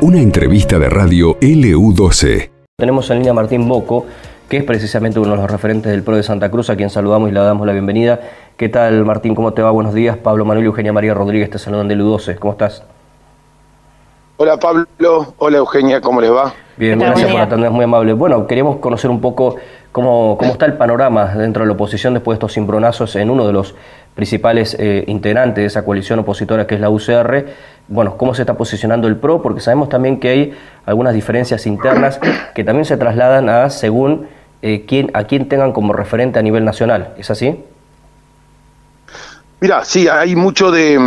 Una entrevista de radio LU12. Tenemos en línea a Martín Boco, que es precisamente uno de los referentes del PRO de Santa Cruz, a quien saludamos y le damos la bienvenida. ¿Qué tal, Martín? ¿Cómo te va? Buenos días. Pablo Manuel y Eugenia María Rodríguez te saludan de LU12. ¿Cómo estás? Hola Pablo, hola Eugenia, ¿cómo les va? Bien, gracias por atendernos, muy amable. Bueno, queríamos conocer un poco cómo, cómo está el panorama dentro de la oposición después de estos cimbronazos en uno de los principales eh, integrantes de esa coalición opositora que es la UCR. Bueno, cómo se está posicionando el PRO, porque sabemos también que hay algunas diferencias internas que también se trasladan a según eh, quién, a quién tengan como referente a nivel nacional. ¿Es así? Mira, sí, hay mucho de,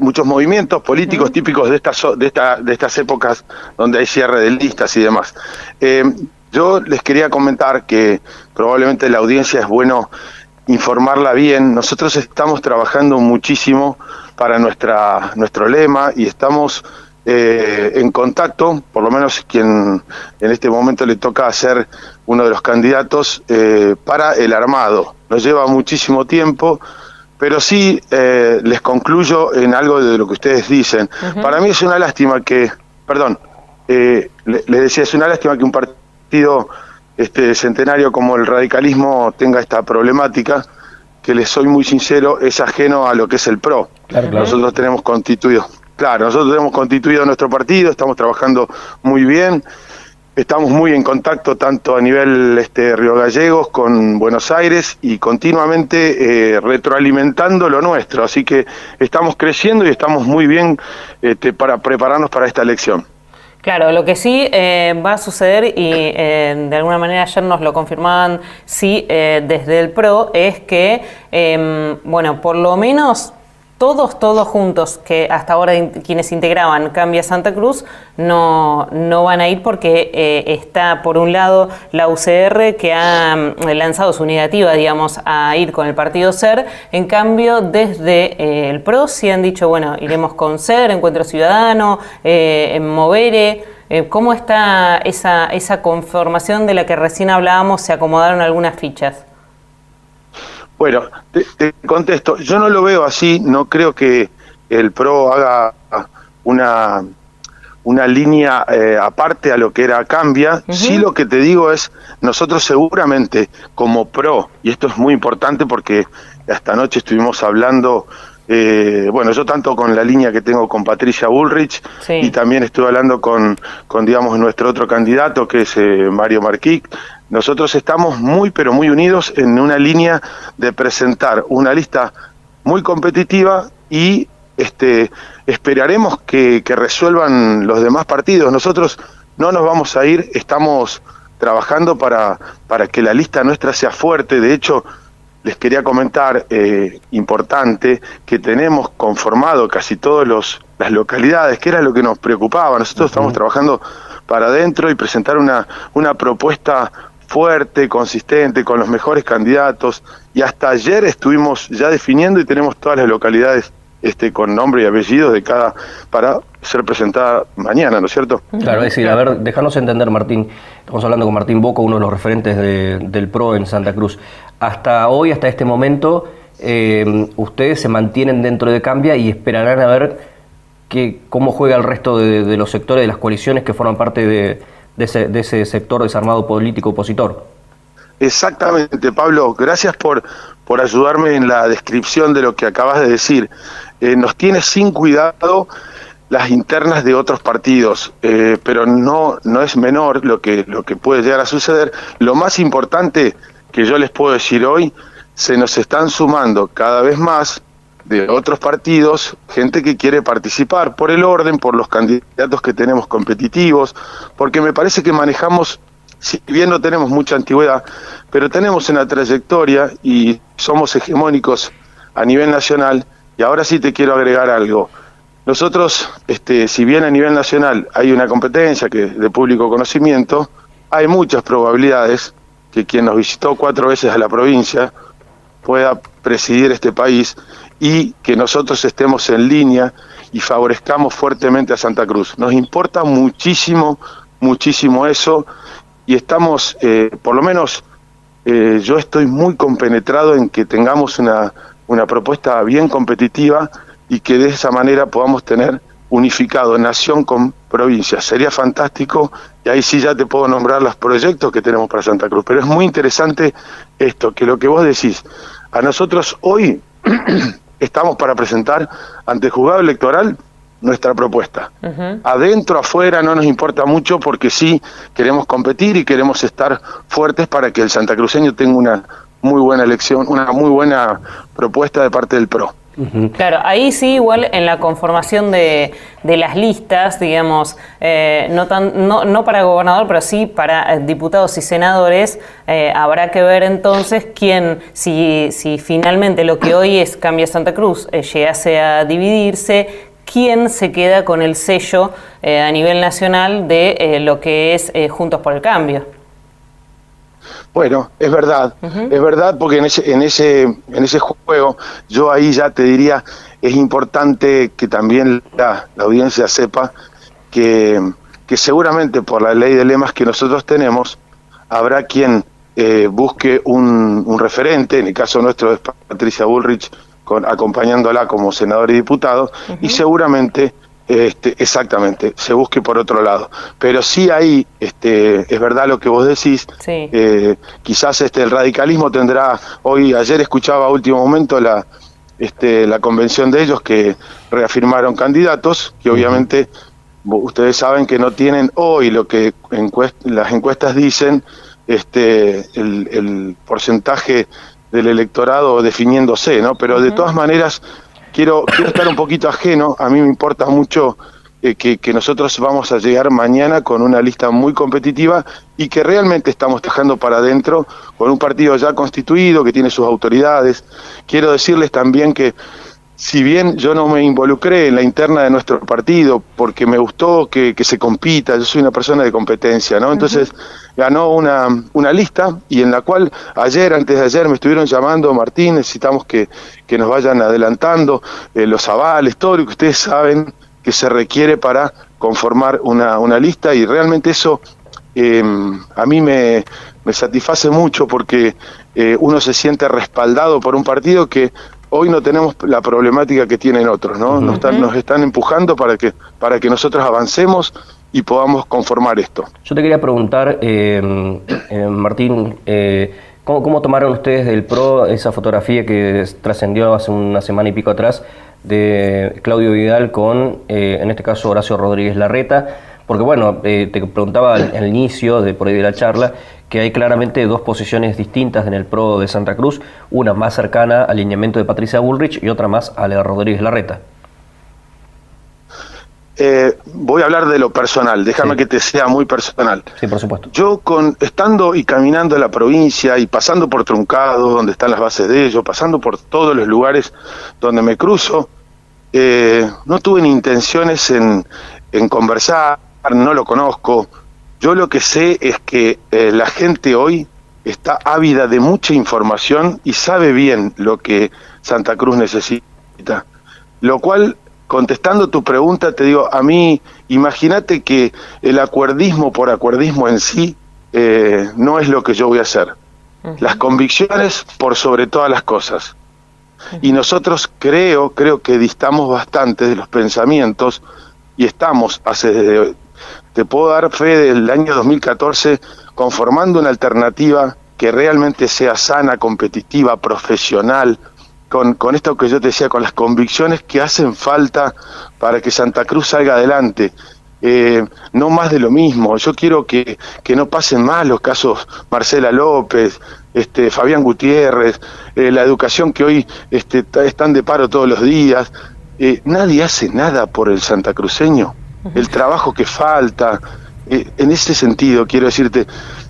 muchos movimientos políticos típicos de estas de esta, de estas épocas donde hay cierre de listas y demás. Eh, yo les quería comentar que probablemente la audiencia es bueno informarla bien. Nosotros estamos trabajando muchísimo para nuestra nuestro lema y estamos eh, en contacto, por lo menos quien en este momento le toca ser uno de los candidatos eh, para el armado. Nos lleva muchísimo tiempo pero sí eh, les concluyo en algo de lo que ustedes dicen. Para mí es una lástima que, perdón, eh, les decía, es una lástima que un partido este centenario como el radicalismo tenga esta problemática, que les soy muy sincero, es ajeno a lo que es el PRO. Nosotros tenemos constituido, claro, nosotros tenemos constituido nuestro partido, estamos trabajando muy bien. Estamos muy en contacto tanto a nivel este, Río Gallegos con Buenos Aires y continuamente eh, retroalimentando lo nuestro. Así que estamos creciendo y estamos muy bien este, para prepararnos para esta elección. Claro, lo que sí eh, va a suceder, y eh, de alguna manera ayer nos lo confirmaban, sí, desde el PRO, es que, em, bueno, por lo menos todos, todos juntos, que hasta ahora quienes integraban Cambia Santa Cruz, no, no van a ir porque eh, está, por un lado, la UCR que ha mm, lanzado su negativa, digamos, a ir con el partido SER. En cambio, desde eh, el PRO sí han dicho, bueno, iremos con SER, Encuentro Ciudadano, eh, Movere. ¿Cómo está esa, esa conformación de la que recién hablábamos? ¿Se acomodaron algunas fichas? Bueno, te, contesto, yo no lo veo así, no creo que el PRO haga una, una línea eh, aparte a lo que era Cambia, sí lo que te digo es, nosotros seguramente como PRO, y esto es muy importante porque esta noche estuvimos hablando eh, bueno, yo tanto con la línea que tengo con Patricia Bullrich y también estuve hablando con, con, digamos, nuestro otro candidato que es eh, Mario Marquic. Nosotros estamos muy, pero muy unidos en una línea de presentar una lista muy competitiva y este, esperaremos que, que resuelvan los demás partidos. Nosotros no nos vamos a ir, estamos trabajando para, para que la lista nuestra sea fuerte. De hecho, les quería comentar, eh, importante, que tenemos conformado casi todas las localidades, que era lo que nos preocupaba. Nosotros estamos trabajando para adentro y presentar una, una propuesta fuerte, consistente, con los mejores candidatos. Y hasta ayer estuvimos ya definiendo y tenemos todas las localidades este, con nombre y apellidos de cada para ser presentada mañana, ¿no es cierto? Claro, es decir, a ver, déjanos entender, Martín. Estamos hablando con Martín Boco, uno de los referentes del PRO en Santa Cruz. Hasta hoy, hasta este momento, eh, ustedes se mantienen dentro de Cambia y esperarán a ver que, cómo juega el resto de, los sectores de las coaliciones que forman parte de, ese, de ese sector desarmado político opositor. Exactamente, Pablo. Gracias por, por ayudarme en la descripción de lo que acabas de decir. Eh, nos tiene sin cuidado las internas de otros partidos, eh, pero no, no es menor lo que, lo que puede llegar a suceder. Lo más importante que yo les puedo decir hoy, se nos están sumando cada vez más de otros partidos, gente que quiere participar por el orden, por los candidatos que tenemos competitivos, porque me parece que manejamos, si bien no tenemos mucha antigüedad, pero tenemos una trayectoria y somos hegemónicos a nivel nacional, y ahora sí te quiero agregar algo. Nosotros, este, si bien a nivel nacional hay una competencia que de público conocimiento, hay muchas probabilidades que quien nos visitó cuatro veces a la provincia pueda presidir este país y que nosotros estemos en línea y favorezcamos fuertemente a Santa Cruz. Nos importa muchísimo, muchísimo eso y estamos, eh, por lo menos eh, yo estoy muy compenetrado en que tengamos una, una propuesta bien competitiva y que de esa manera podamos tener unificado nación con provincia. Sería fantástico y ahí sí ya te puedo nombrar los proyectos que tenemos para Santa Cruz. Pero es muy interesante esto, que lo que vos decís, a nosotros hoy estamos para presentar ante el juzgado electoral nuestra propuesta. Adentro, afuera, no nos importa mucho porque sí queremos competir y queremos estar fuertes para que el santacruceño tenga una muy buena elección, una muy buena propuesta de parte del PRO. Claro, ahí sí, igual en la conformación de, las listas, digamos, eh, no, tan, no, no, para gobernador, pero sí para eh, diputados y senadores, eh, habrá que ver entonces quién, si, si finalmente lo que hoy es Cambia Santa Cruz llegase a dividirse, quién se queda con el sello a nivel nacional de lo que es Juntos por el Cambio. Bueno, es verdad, es verdad porque en ese, en ese, en ese juego yo ahí ya te diría es importante que también la, audiencia sepa que, que, seguramente por la ley de lemas que nosotros tenemos habrá quien eh, busque un, un, referente, en el caso nuestro es Patricia Bullrich con, acompañándola como senador y diputado, y seguramente este, exactamente, se busque por otro lado. Pero sí ahí, este, es verdad lo que vos decís, eh, quizás este, el radicalismo tendrá, hoy, ayer escuchaba a último momento la, este, la convención de ellos que reafirmaron candidatos, que obviamente ustedes saben que no tienen hoy lo que las encuestas dicen, este, el, el porcentaje del electorado definiéndose, ¿no? Pero de todas maneras quiero, quiero estar un poquito ajeno, a mí me importa mucho eh, que, nosotros vamos a llegar mañana con una lista muy competitiva y que realmente estamos dejando para adentro con un partido ya constituido, que tiene sus autoridades. Quiero decirles también que si bien yo no me involucré en la interna de nuestro partido porque me gustó que, se compita, yo soy una persona de competencia, ¿no? Entonces ganó una, una lista y en la cual ayer, antes de ayer, me estuvieron llamando, Martín, necesitamos que, que nos vayan adelantando eh, los avales, todo lo que ustedes saben que se requiere para conformar una, una lista y realmente eso eh, a mí me, me satisface mucho porque eh, uno se siente respaldado por un partido que hoy no tenemos la problemática que tienen otros, ¿no? Nos están, nos están empujando para que, para que nosotros avancemos y podamos conformar esto. Yo te quería preguntar, eh, eh, Martín, eh, ¿cómo, tomaron ustedes del PRO esa fotografía que trascendió hace una semana y pico atrás de Claudio Vidal con, en este caso, Horacio Rodríguez Larreta? Porque bueno, te preguntaba al, inicio de por ahí de la charla que hay claramente dos posiciones distintas en el PRO de Santa Cruz, una más cercana al lineamiento de Patricia Bullrich y otra más a la Rodríguez Larreta. Eh, voy a hablar de lo personal, déjame que te sea muy personal. Sí, por supuesto. Yo con estando y caminando en la provincia y pasando por Truncado, donde están las bases de ellos, pasando por todos los lugares donde me cruzo, eh, no tuve ni intenciones en, en conversar, no lo conozco, yo lo que sé es que eh, la gente hoy está ávida de mucha información y sabe bien lo que Santa Cruz necesita. Lo cual, contestando tu pregunta, te digo, a mí, imagínate que el acuerdismo por acuerdismo en sí eh, no es lo que yo voy a hacer. Las convicciones por sobre todas las cosas. Y nosotros creo, creo que distamos bastante de los pensamientos y estamos hace te puedo dar fe del año 2014 conformando una alternativa que realmente sea sana, competitiva, profesional, con, con esto que yo te decía, con las convicciones que hacen falta para que Santa Cruz salga adelante. Eh, no más de lo mismo. Yo quiero que, que, no pasen más los casos Marcela López, este, Fabián Gutiérrez, eh, la educación que hoy este, están de paro todos los días. Eh, nadie hace nada por el santacruceño el trabajo que falta. Eh, en ese sentido, quiero decirte,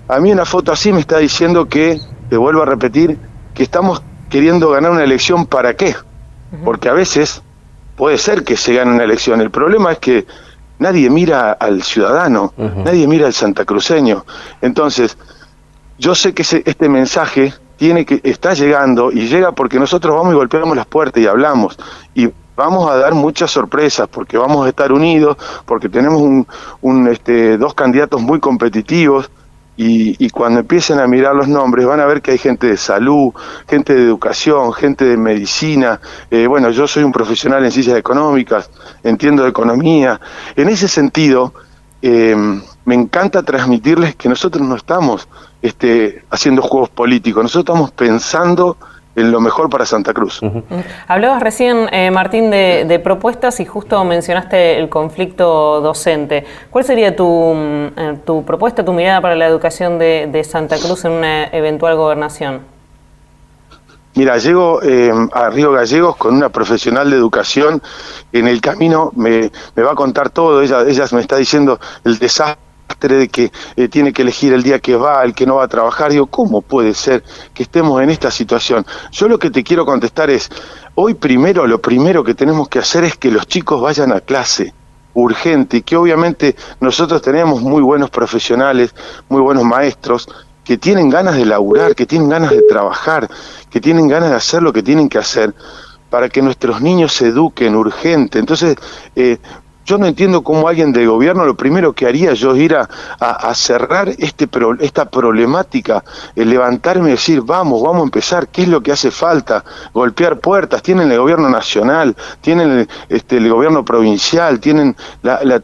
a mí una foto así me está diciendo que, te vuelvo a repetir, que estamos queriendo ganar una elección para qué. Porque a veces puede ser que se gane una elección. El problema es que nadie mira al ciudadano, nadie mira al santacruceño. Entonces, yo sé que este mensaje tiene que está llegando y llega porque nosotros vamos y golpeamos las puertas y hablamos y vamos a dar muchas sorpresas porque vamos a estar unidos, porque tenemos un, este, dos candidatos muy competitivos y, cuando empiecen a mirar los nombres van a ver que hay gente de salud, gente de educación, gente de medicina. Eh, bueno, yo soy un profesional en ciencias económicas, entiendo de economía. En ese sentido, eh, me encanta transmitirles que nosotros no estamos este, haciendo juegos políticos, nosotros estamos pensando en lo mejor para Santa Cruz. Hablabas recién, eh, Martín, de, propuestas y justo mencionaste el conflicto docente. ¿Cuál sería tu, mm, eh, tu propuesta, tu mirada para la educación de, Santa Cruz en una eventual gobernación? Mira, llego eh, a Río Gallegos con una profesional de educación. En el camino me, me va a contar todo. Ella, ella me está diciendo el desastre de que eh, tiene que elegir el día que va, el que no va a trabajar. Digo, ¿cómo puede ser que estemos en esta situación? Yo lo que te quiero contestar es, hoy primero, lo primero que tenemos que hacer es que los chicos vayan a clase urgente y que obviamente nosotros tenemos muy buenos profesionales, muy buenos maestros, que tienen ganas de laburar, que tienen ganas de trabajar, que tienen ganas de hacer lo que tienen que hacer para que nuestros niños se eduquen urgente. Entonces, eh, yo no entiendo cómo alguien del gobierno lo primero que haría yo ir a, cerrar este esta problemática, levantarme y decir, vamos, vamos a empezar, ¿qué es lo que hace falta? Golpear puertas, tienen el gobierno nacional, tienen este, el gobierno provincial, tienen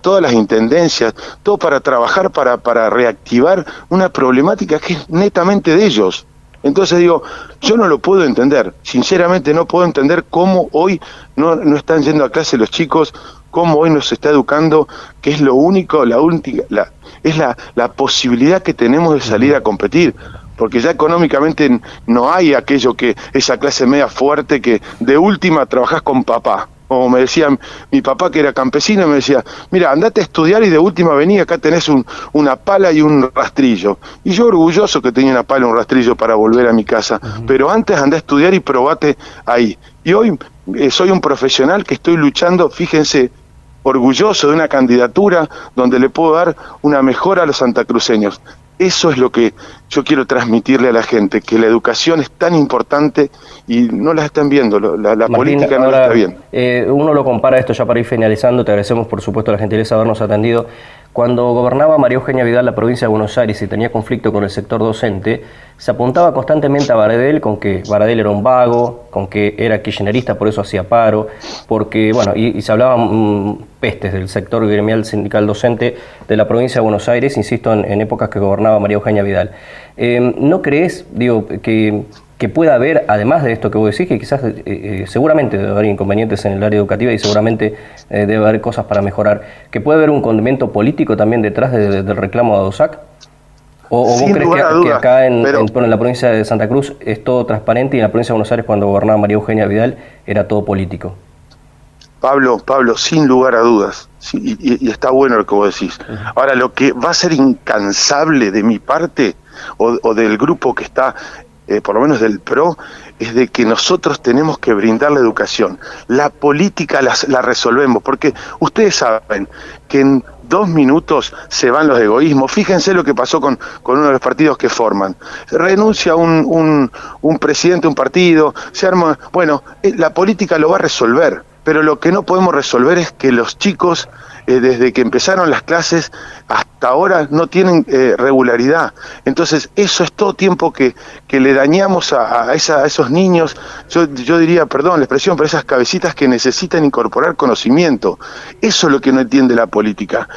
todas las intendencias, todo para trabajar, para, para reactivar una problemática que es netamente de ellos. Entonces digo, yo no lo puedo entender, sinceramente no puedo entender cómo hoy no, no están yendo a clase los chicos, cómo hoy nos está educando, que es lo único, la última, la, es la, la posibilidad que tenemos de salir a competir porque ya económicamente no hay aquello que esa clase media fuerte que de última trabajás con papá. Como me decía mi papá que era campesino, me decía, mira, andate a estudiar y de última venía, acá tenés un, una pala y un rastrillo. Y yo orgulloso que tenía una pala y un rastrillo para volver a mi casa, pero antes andá a estudiar y probate ahí. Y hoy eh, soy un profesional que estoy luchando, fíjense, orgulloso de una candidatura donde le puedo dar una mejora a los santacruceños. Eso es lo que yo quiero transmitirle a la gente, que la educación es tan importante y no la están viendo, la, política no la está bien. Eh, uno lo compara esto ya para ir finalizando, te agradecemos por supuesto la gentileza de habernos atendido. Cuando gobernaba María Eugenia Vidal la provincia de Buenos Aires y tenía conflicto con el sector docente, se apuntaba constantemente a Baradel con que Baradel era un vago, con que era kirchnerista, por eso hacía paro, porque, bueno, y, se hablaban mm, pestes del sector gremial sindical docente de la provincia de Buenos Aires, insisto, en, épocas que gobernaba María Eugenia Vidal. Eh, ¿No crees, digo, que que pueda haber, además de esto que vos decís, que quizás eh, eh, seguramente debe haber inconvenientes en el área educativa y seguramente eh, debe haber cosas para mejorar, que puede haber un condimento político también detrás del reclamo de ADOSAC? ¿O, vos crees que, acá en, en, la provincia de Santa Cruz es todo transparente y en la provincia de Buenos Aires cuando gobernaba María Eugenia Vidal era todo político? Pablo, Pablo, sin lugar a dudas, y, está bueno lo que vos decís. Ahora, lo que va a ser incansable de mi parte o, o del grupo que está eh, por lo menos del PRO, es de que nosotros tenemos que brindar la educación. La política la resolvemos, porque ustedes saben que en dos minutos se van los egoísmos. Fíjense lo que pasó con, con uno de los partidos que forman. Renuncia un, un, un presidente, un partido, se arma... Bueno, eh, la política lo va a resolver, pero lo que no podemos resolver es que los chicos eh, desde que empezaron las clases hasta ahora no tienen eh, regularidad. Entonces, eso es todo tiempo que, que le dañamos a, esos niños, yo, yo, diría, perdón la expresión, pero esas cabecitas que necesitan incorporar conocimiento. Eso es lo que no entiende la política.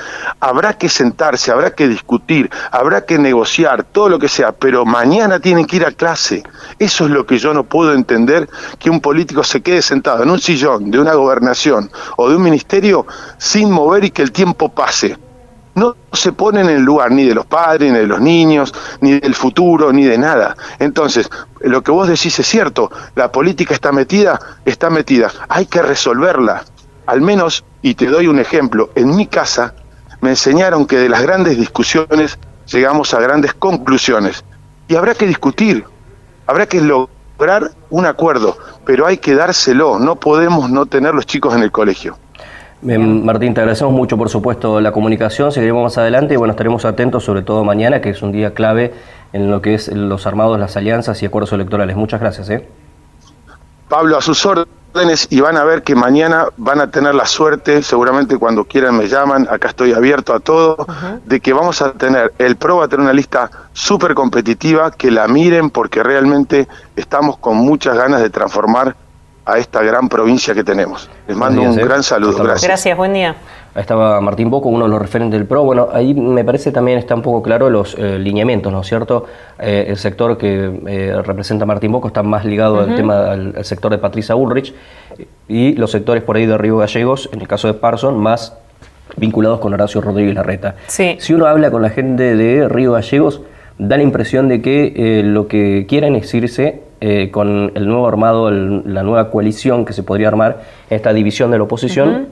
Habrá que sentarse, habrá que discutir, habrá que negociar, todo lo que sea, pero mañana tienen que ir a clase. Eso es lo que yo no puedo entender, que un político se quede sentado en un sillón de una gobernación o de un ministerio sin mover y que el tiempo pase. No se pone en el lugar ni de los padres, ni de los niños, ni del futuro, ni de nada. Entonces, lo que vos decís es cierto, la política está metida, está metida, hay que resolverla. Al menos, y te doy un ejemplo, en mi casa me enseñaron que de las grandes discusiones llegamos a grandes conclusiones. Y habrá que discutir, habrá que lograr un acuerdo, pero hay que dárselo, no podemos no tener los chicos en el colegio. Martín, te agradecemos mucho, por supuesto, la comunicación. Seguiremos más adelante y bueno, estaremos atentos, sobre todo mañana, que es un día clave en lo que es los armados, las alianzas y acuerdos electorales. Muchas gracias. ¿eh? Pablo, a sus órdenes. órdenes y van a ver que mañana van a tener la suerte, seguramente cuando quieran me llaman, acá estoy abierto a todo, de que vamos a tener, el PRO va a tener una lista súper competitiva, que la miren porque realmente estamos con muchas ganas de transformar a esta gran provincia que tenemos. Les mando un ¿eh? gran saludo. Gracias. Gracias, buen día. Ahí estaba Martín Boco, uno de los referentes del PRO. Bueno, ahí me parece también está un poco claro los eh, lineamientos, ¿no es cierto? Eh, el sector que eh, representa Martín Boco está más ligado al tema al, al sector de Patricia Bullrich y los sectores por ahí de Río Gallegos, en el caso de Parson, más vinculados con Horacio Rodríguez Larreta. Sí. Si uno habla con la gente de Río Gallegos, da la impresión de que eh, lo que quieren es irse eh, con el nuevo armado, el- la nueva coalición que se podría armar, esta división de la oposición,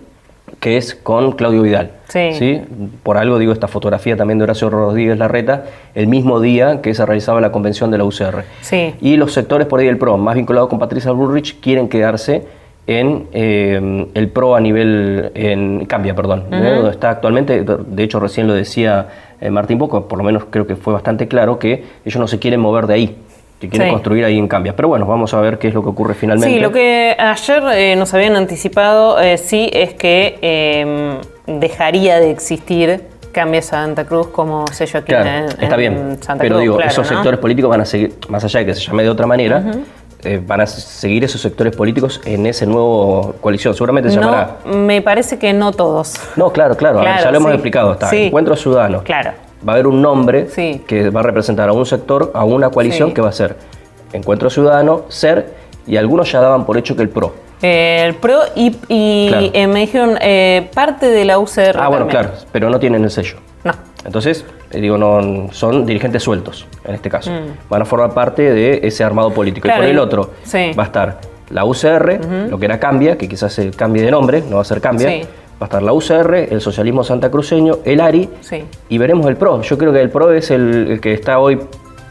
que es con Claudio Vidal. Sí. Por algo digo esta fotografía también de Horacio Rodríguez Larreta, el mismo día que se realizaba la convención de la UCR. Sí. Y los sectores por ahí del PRO, más vinculados con Patricia Bullrich, quieren quedarse en eh, el PRO a nivel, en Cambia, perdón, ¿eh? donde está actualmente, de hecho recién lo decía eh, Martín Poco, por lo menos creo que fue bastante claro, que ellos no se quieren mover de ahí, que quieren Sí. construir ahí en Cambia. Pero bueno, vamos a ver qué es lo que ocurre finalmente. Sí, lo que ayer eh, nos habían anticipado, eh, sí, es que eh, dejaría de existir Cambia Santa Cruz como sello aquí Claro, en, está en bien, Santa pero Cruz, digo, claro, esos ¿no? sectores políticos van a seguir, más allá de que se llame de otra manera, eh, van a seguir esos sectores políticos en ese nuevo coalición. Seguramente se llamará. No, me parece que no todos. No, claro, claro, ver, ya lo hemos explicado, está. Sí. Encuentro Ciudadano. Claro. Va a haber un nombre Sí. que va a representar a un sector, a una coalición Sí. que va a ser Encuentro Ciudadano, SER, y algunos ya daban por hecho que el PRO. Eh, el PRO y, y, Claro. eh, me dijeron eh, parte de la UCR. Ah, bueno, claro, pero no tienen el sello. No. Entonces, eh, digo, no, son dirigentes sueltos, en este caso. Mm. Van a formar parte de ese armado político. Claro, y por el otro sí. va a estar la UCR, lo que era Cambia, que quizás se cambie de nombre, no va a ser Cambia. Sí. Va a estar la UCR, el socialismo santacruceño, el ARI Sí. y veremos el PRO. Yo creo que el PRO es el, el que está hoy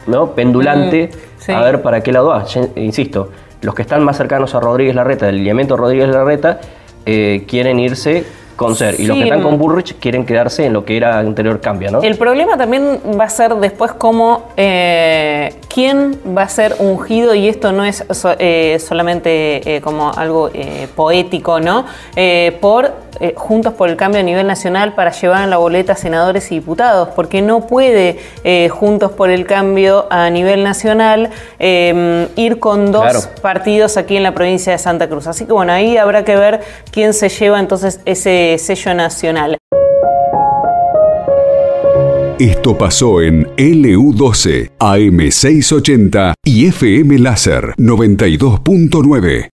¿no? pendulante Mm, sí. a ver para qué lado va. Insisto, los que están más cercanos a Rodríguez Larreta, del lineamiento Rodríguez Larreta, eh, quieren irse con ser. Y los que están con Burrich quieren quedarse en lo que era anterior cambia, ¿no? El problema también va a ser después cómo, eh, quién va a ser ungido, y esto no es so- eh, solamente eh, como algo eh, poético, ¿no? Eh, por eh, Juntos por el Cambio a nivel nacional para llevar en la boleta senadores y diputados, porque no puede eh, Juntos por el Cambio a nivel nacional eh, ir con dos Claro. partidos aquí en la provincia de Santa Cruz. Así que bueno, ahí habrá que ver quién se lleva entonces ese sello nacional. Esto pasó en LU12, AM680 y FM Láser 92.9.